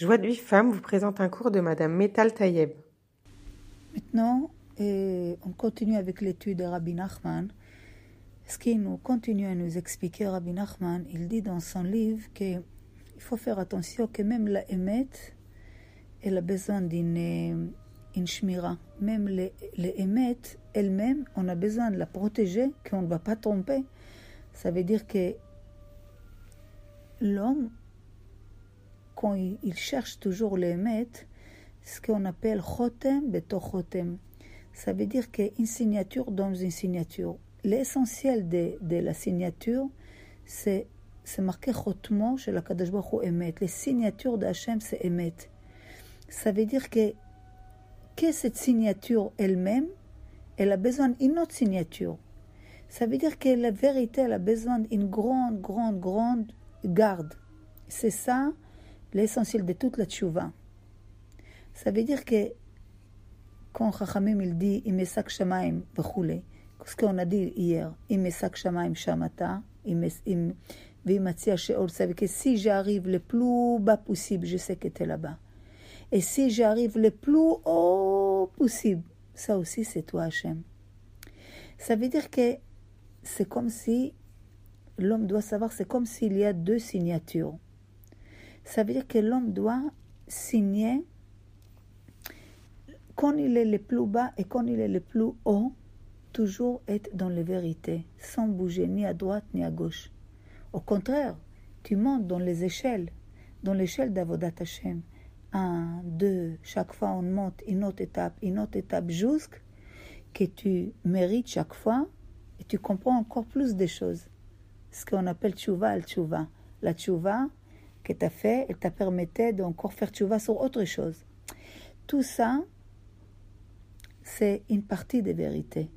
Joie de vie femme vous présente un cours de Madame Metal Tayeb. Maintenant, on continue avec l'étude de Rabbi Nachman. Ce qui nous continue à nous expliquer Rabbi Nachman, il dit dans son livre qu'il faut faire attention que même la émet, elle a besoin d'une une shmira. Même les, les elles-mêmes, on a besoin de la protéger, qu'on ne va pas tromper. Ça veut dire que l'homme, quand il, il cherche toujours les émettes, ce qu'on appelle chotem beto chotem. Ça veut dire qu'une signature dans une signature. L'essentiel de, de la signature, c'est c'est marqué chotmo chez la Kadosh Baruch Emet. Les signatures d'Hachem, c'est Emet. Ça veut dire que, que cette signature elle-même, elle a besoin d'une autre signature. Ça veut dire que la vérité, elle a besoin d'une grande, grande, grande garde. C'est ça l'essentiel de toute la tchouva. Ça veut dire que quand Chachamim il dit Imesak Shamaim וכולי, ce qu'on a dit hier, Imesak Shamaim Shamata, Vimatzia Sheol, ça veut dire que si j'arrive le plus bas possible, je sais que tu es là-bas. Et si j'arrive le plus haut possible, ça aussi c'est toi Hachem. Ça veut dire que c'est comme si l'homme doit savoir, c'est comme s'il y a deux signatures. Ça veut dire que l'homme doit signer quand il est le plus bas et quand il est le plus haut, toujours être dans la vérité, sans bouger ni à droite ni à gauche. Au contraire, tu montes dans les échelles, dans l'échelle d'Avodat Hashem. Un, deux, chaque fois on monte une autre étape, une autre étape, jusqu'à que tu mérites chaque fois et tu comprends encore plus des choses. Ce qu'on appelle tchouva al tchouva. La tchouva que tu as fait, elle t'a permettait d'encore faire tchouva sur autre chose. Tout ça, c'est une partie des vérités.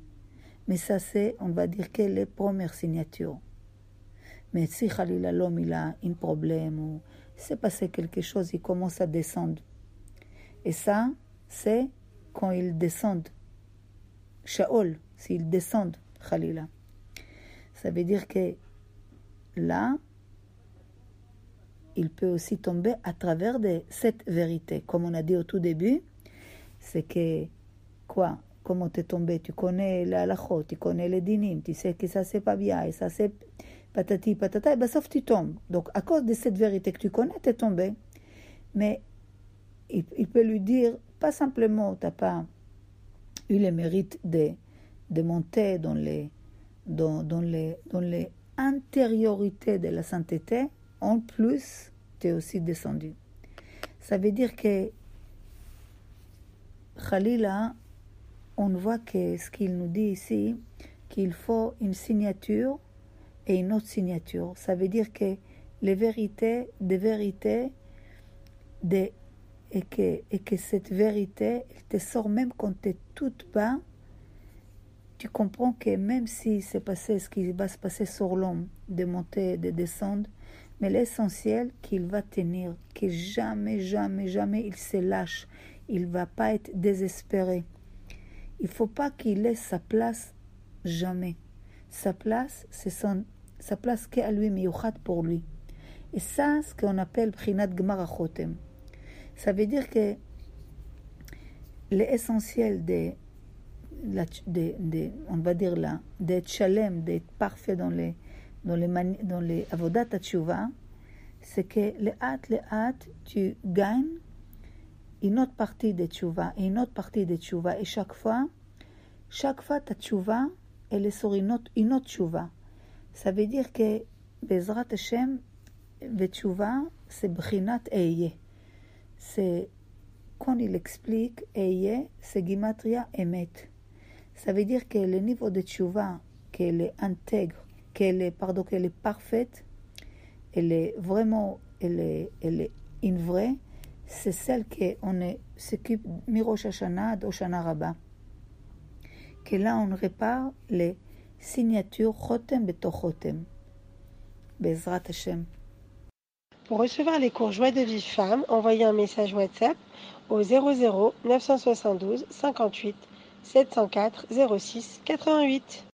Mais ça, c'est, on va dire, que les premières signatures. Mais si Khalila, l'homme, il a un problème ou s'est passé quelque chose, il commence à descendre. Et ça, c'est quand ils descendent. Shaol, s'ils descendent, Khalila. Ça veut dire que là, il peut aussi tomber à travers de cette vérité. Comme on a dit au tout début, c'est que quoi? Comment t'es tombé? Tu connais la halachot, tu connais les dinim, tu sais que ça c'est pas bien et ça c'est patati patata, et ben sauf tu tombes. Donc à cause de cette vérité que tu connais, t'es tombé. Mais il, peut lui dire, pas simplement, t'as pas eu le mérite de, de monter dans les, dans, dans, les, dans les antériorités de la sainteté, en plus, tu es aussi descendu. Ça veut dire que Khalila, on voit que ce qu'il nous dit ici, qu'il faut une signature et une autre signature. Ça veut dire que les vérités, des vérités, des, et, que, et que cette vérité, elle te sort même quand tu es toute bas, tu comprends que même si c'est passé ce qui va se passer sur l'homme, de monter, de descendre, mais l'essentiel qu'il va tenir, que jamais, jamais, jamais il se lâche, il va pas être désespéré. Il faut pas qu'il laisse sa place jamais. Sa place, c'est son, sa place qu'à lui, miyuchat pour lui. Et ça, ce qu'on appelle Prinat Gmarachotem. Ça veut dire que l'essentiel de, de, de, on va dire là, d'être chalem, d'être parfait dans les, dans les, dans les avodat tchouva, c'est que le hâte, tu gagnes une autre partie de tchouva et une autre partie de tchouva. Et chaque fois, chaque fois ta tchouva, elle est sur une autre, une autre tchouva. Ça veut dire que Bezrat Hashem, tchouva, c'est Brinat Eye. C'est, quand il explique Eye, c'est Gimatria Emet. Ça veut dire que le niveau de tchouva, qu'elle intègre, qu'elle est, pardon, qu'elle est parfaite, elle est vraiment, elle est, elle est une vraie, c'est celle qu'on s'occupe Mirosh Hashanah d'Oshana Rabba. Que là, on répare les signatures Chotem Betochotem. Bezrat Hashem. Pour recevoir les cours Joie de vie femme, envoyez un message WhatsApp au 00 972 58 704 06 88.